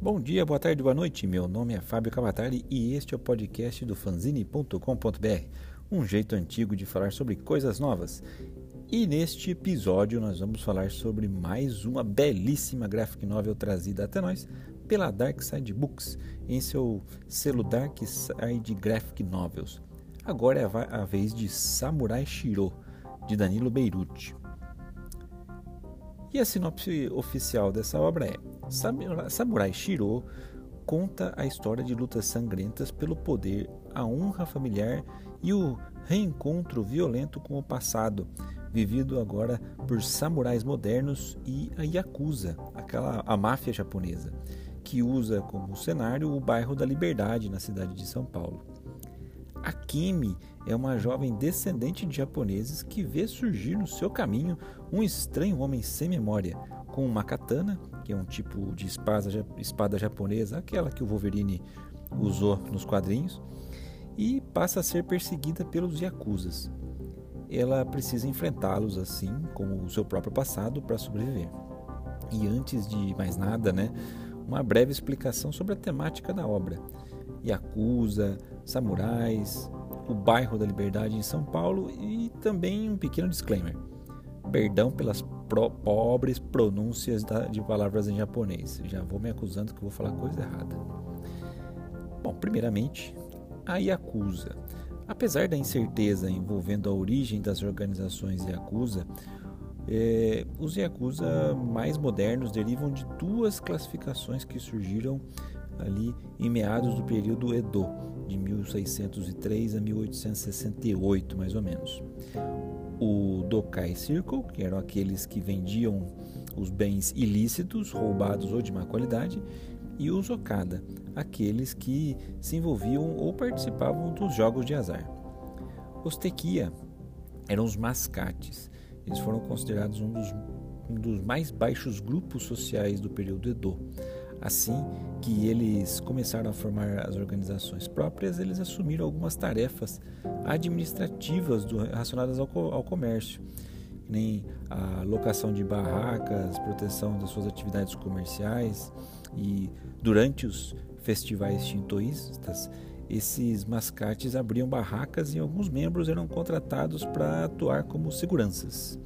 Bom dia, boa tarde, boa noite. Meu nome é Fábio Cavatari e este é o podcast do fanzine.com.br, um jeito antigo de falar sobre coisas novas. E neste episódio nós vamos falar sobre mais uma belíssima graphic novel trazida até nós pela Dark Side Books em seu selo Dark Side Graphic Novels. Agora é a vez de Samurai Shiro, de Danilo Beirute. E a sinopse oficial dessa obra é: Samurai Shiro conta a história de lutas sangrentas pelo poder, a honra familiar e o reencontro violento com o passado, vivido agora por samurais modernos e a Yakuza, aquela a máfia japonesa, que usa como cenário o bairro da Liberdade na cidade de São Paulo. Akemi é uma jovem descendente de japoneses que vê surgir no seu caminho um estranho homem sem memória, com uma katana, que é um tipo de espada, espada japonesa, aquela que o Wolverine usou nos quadrinhos, e passa a ser perseguida pelos Yakuzas. Ela precisa enfrentá-los assim, como o seu próprio passado, para sobreviver. E antes de mais nada, né, uma breve explicação sobre a temática da obra. Yakuza, samurais, o bairro da Liberdade em São Paulo e também um pequeno disclaimer. Perdão pelas pro pobres pronúncias de palavras em japonês. Já vou me acusando que vou falar coisa errada. Bom, primeiramente, a Yakuza. Apesar da incerteza envolvendo a origem das organizações Yakuza, é, os Yakuza mais modernos derivam de duas classificações que surgiram ali em meados do período Edo, de 1603 a 1868, mais ou menos. O Dokai Circle, que eram aqueles que vendiam os bens ilícitos, roubados ou de má qualidade, e os Okada, aqueles que se envolviam ou participavam dos jogos de azar. Os Tekia eram os mascates. Eles foram considerados um dos, um dos mais baixos grupos sociais do período Edo. Assim que eles começaram a formar as organizações próprias, eles assumiram algumas tarefas administrativas do, relacionadas ao, ao comércio, nem a locação de barracas, proteção das suas atividades comerciais e durante os festivais shintoístas, esses mascates abriam barracas e alguns membros eram contratados para atuar como seguranças.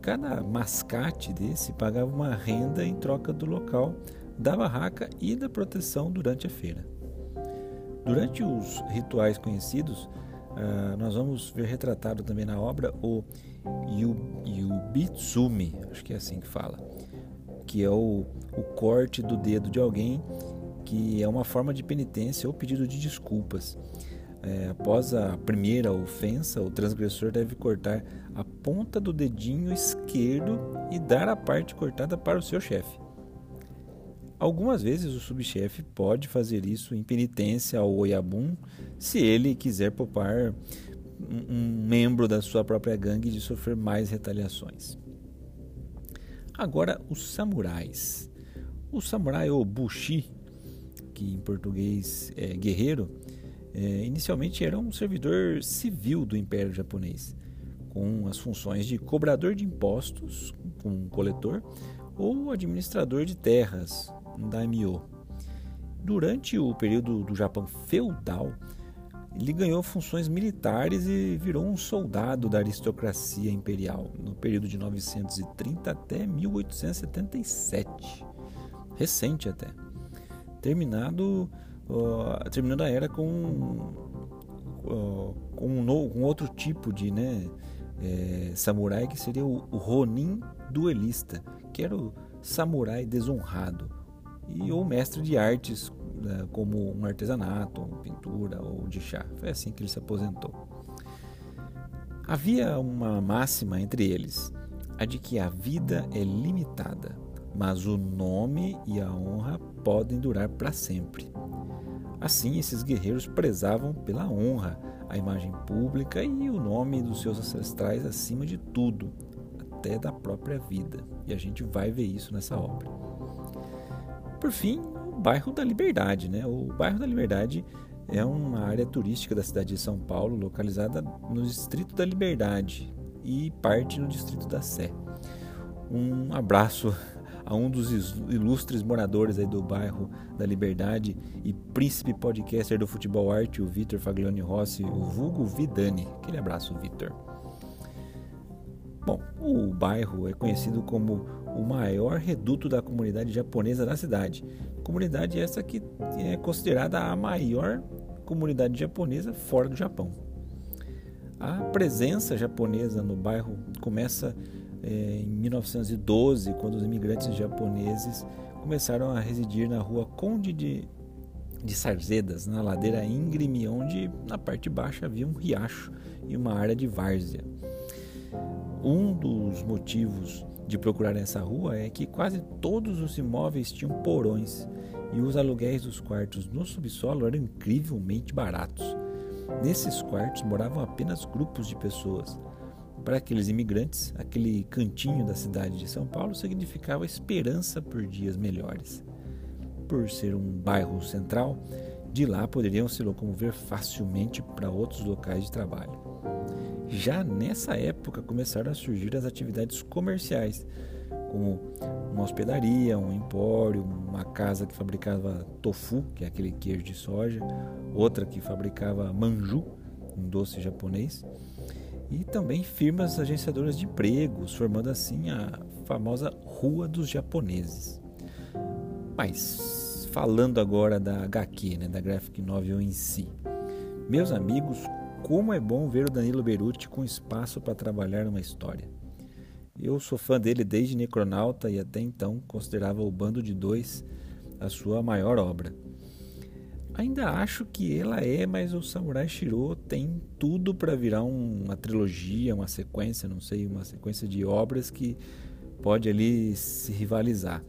Cada mascate desse pagava uma renda em troca do local da barraca e da proteção durante a feira. Durante os rituais conhecidos, uh, nós vamos ver retratado também na obra o Yubitsumi, acho que é assim que fala, que é o, o corte do dedo de alguém, que é uma forma de penitência ou pedido de desculpas. É, após a primeira ofensa, o transgressor deve cortar a ponta do dedinho esquerdo e dar a parte cortada para o seu chefe. Algumas vezes o subchefe pode fazer isso em penitência ao Oyabun se ele quiser poupar um membro da sua própria gangue de sofrer mais retaliações. Agora, os samurais. O samurai ou bushi, que em português é guerreiro, é, inicialmente era um servidor civil do Império Japonês, com as funções de cobrador de impostos, um coletor, ou administrador de terras, daimyo. Durante o período do Japão feudal, ele ganhou funções militares e virou um soldado da aristocracia imperial no período de 930 até 1877, recente até. Terminado, uh, terminando a era com, uh, com, um, novo, com outro tipo de né, é, samurai que seria o, o Ronin duelista, que era o samurai desonrado e ou mestre de artes né, como um artesanato, pintura ou de chá. Foi assim que ele se aposentou. Havia uma máxima entre eles, a de que a vida é limitada, mas o nome e a honra podem durar para sempre. Assim, esses guerreiros prezavam pela honra, a imagem pública e o nome dos seus ancestrais acima de tudo, até da própria vida. E a gente vai ver isso nessa obra. Por fim, o bairro da Liberdade. Né? O bairro da Liberdade é uma área turística da cidade de São Paulo, localizada no Distrito da Liberdade e parte no Distrito da Sé. Um abraço a um dos ilustres moradores aí do bairro da Liberdade e príncipe podcaster do futebol arte, o Vitor Faglione Rossi, o vulgo Vidani. Aquele abraço, Vitor. Bom, o bairro é conhecido como o maior reduto da comunidade japonesa da cidade. Comunidade essa que é considerada a maior comunidade japonesa fora do Japão. A presença japonesa no bairro começa é, em 1912, quando os imigrantes japoneses começaram a residir na rua Conde de, de Sarzedas, na ladeira íngreme, onde na parte baixa havia um riacho e uma área de várzea. Um dos motivos de procurar essa rua é que quase todos os imóveis tinham porões e os aluguéis dos quartos no subsolo eram incrivelmente baratos. Nesses quartos moravam apenas grupos de pessoas. Para aqueles imigrantes, aquele cantinho da cidade de São Paulo significava esperança por dias melhores. Por ser um bairro central, de lá poderiam se locomover facilmente para outros locais de trabalho. Já nessa época começaram a surgir as atividades comerciais, como uma hospedaria, um empório, uma casa que fabricava tofu, que é aquele queijo de soja, outra que fabricava manju, um doce japonês, e também firmas agenciadoras de empregos, formando assim a famosa Rua dos Japoneses. Mas falando agora da HQ, né, da Graphic Novel em si. Meus amigos, como é bom ver o Danilo Beruti com espaço para trabalhar numa história. Eu sou fã dele desde Necronauta e até então considerava o Bando de Dois a sua maior obra. Ainda acho que ela é, mas o Samurai Shiro tem tudo para virar um, uma trilogia, uma sequência, não sei, uma sequência de obras que pode ali se rivalizar.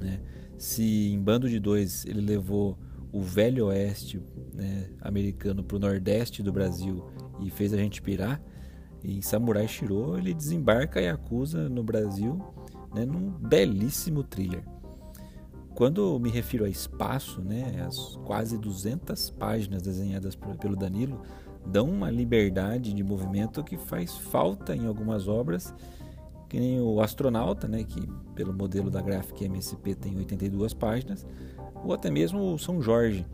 Né? Se em Bando de Dois ele levou o velho oeste né, americano para o nordeste do Brasil e fez a gente pirar, em Samurai Shiro ele desembarca e acusa no Brasil né, num belíssimo thriller. Quando me refiro a espaço, né, as quase 200 páginas desenhadas pelo Danilo dão uma liberdade de movimento que faz falta em algumas obras, que nem o Astronauta, né, que pelo modelo da gráfica MSP tem 82 páginas, ou até mesmo o São Jorge,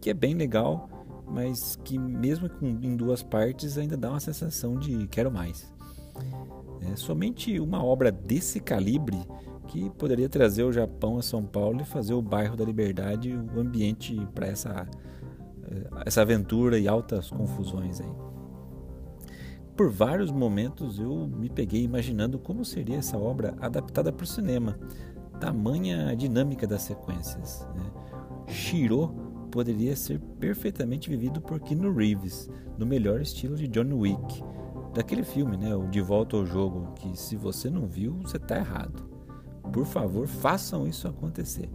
que é bem legal, mas que mesmo em duas partes ainda dá uma sensação de quero mais. É, somente uma obra desse calibre que poderia trazer o Japão a São Paulo e fazer o bairro da Liberdade o ambiente para essa, eh, essa aventura e altas confusões aí. Por vários momentos eu me peguei imaginando como seria essa obra adaptada para o cinema, tamanha dinâmica das sequências. Né? Shiro poderia ser perfeitamente vivido por Keanu Reeves, no melhor estilo de John Wick, daquele filme, né, o De Volta ao Jogo, que se você não viu, você está errado. Por favor, façam isso acontecer.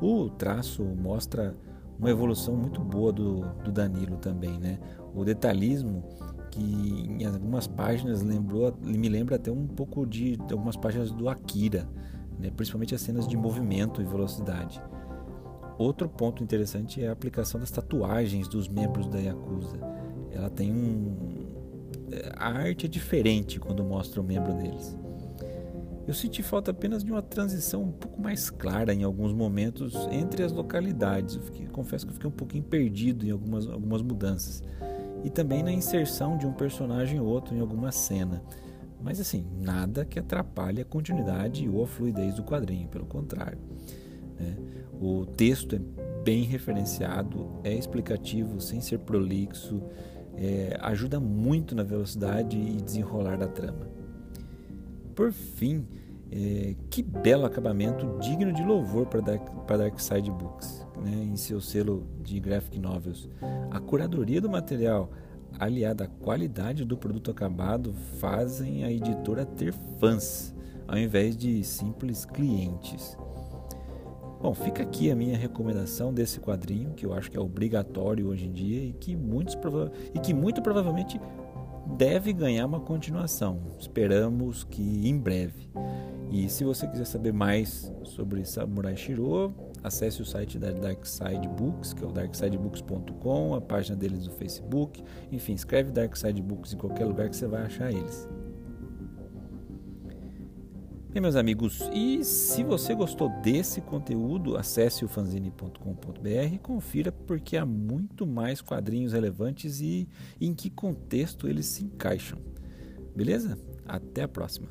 O traço mostra uma evolução muito boa do, do Danilo também, né? O detalhismo em algumas páginas lembrou, me lembra até um pouco de, de algumas páginas do Akira, né? principalmente as cenas de movimento e velocidade. Outro ponto interessante é a aplicação das tatuagens dos membros da Yakuza. Ela tem um. A arte é diferente quando mostra o membro deles. Eu senti falta apenas de uma transição um pouco mais clara em alguns momentos entre as localidades. Eu fiquei, confesso que eu fiquei um pouquinho perdido em algumas, algumas mudanças. E também na inserção de um personagem ou outro em alguma cena. Mas assim, nada que atrapalhe a continuidade ou a fluidez do quadrinho, pelo contrário. Né? O texto é bem referenciado, é explicativo sem ser prolixo, é, ajuda muito na velocidade e desenrolar da trama. Por fim, é, que belo acabamento digno de louvor para Dark, Dark Side Books, né, em seu selo de graphic novels. A curadoria do material, aliada à qualidade do produto acabado, fazem a editora ter fãs, ao invés de simples clientes. Bom, fica aqui a minha recomendação desse quadrinho, que eu acho que é obrigatório hoje em dia e que, muitos, e que muito provavelmente deve ganhar uma continuação. Esperamos que em breve. E se você quiser saber mais sobre Samurai Shiro, acesse o site da Darkside Books, que é o darksidebooks.com, a página deles no Facebook. Enfim, escreve Darkside Books em qualquer lugar que você vai achar eles. E meus amigos, e se você gostou desse conteúdo, acesse o fanzine.com.br e confira porque há muito mais quadrinhos relevantes e em que contexto eles se encaixam. Beleza? Até a próxima.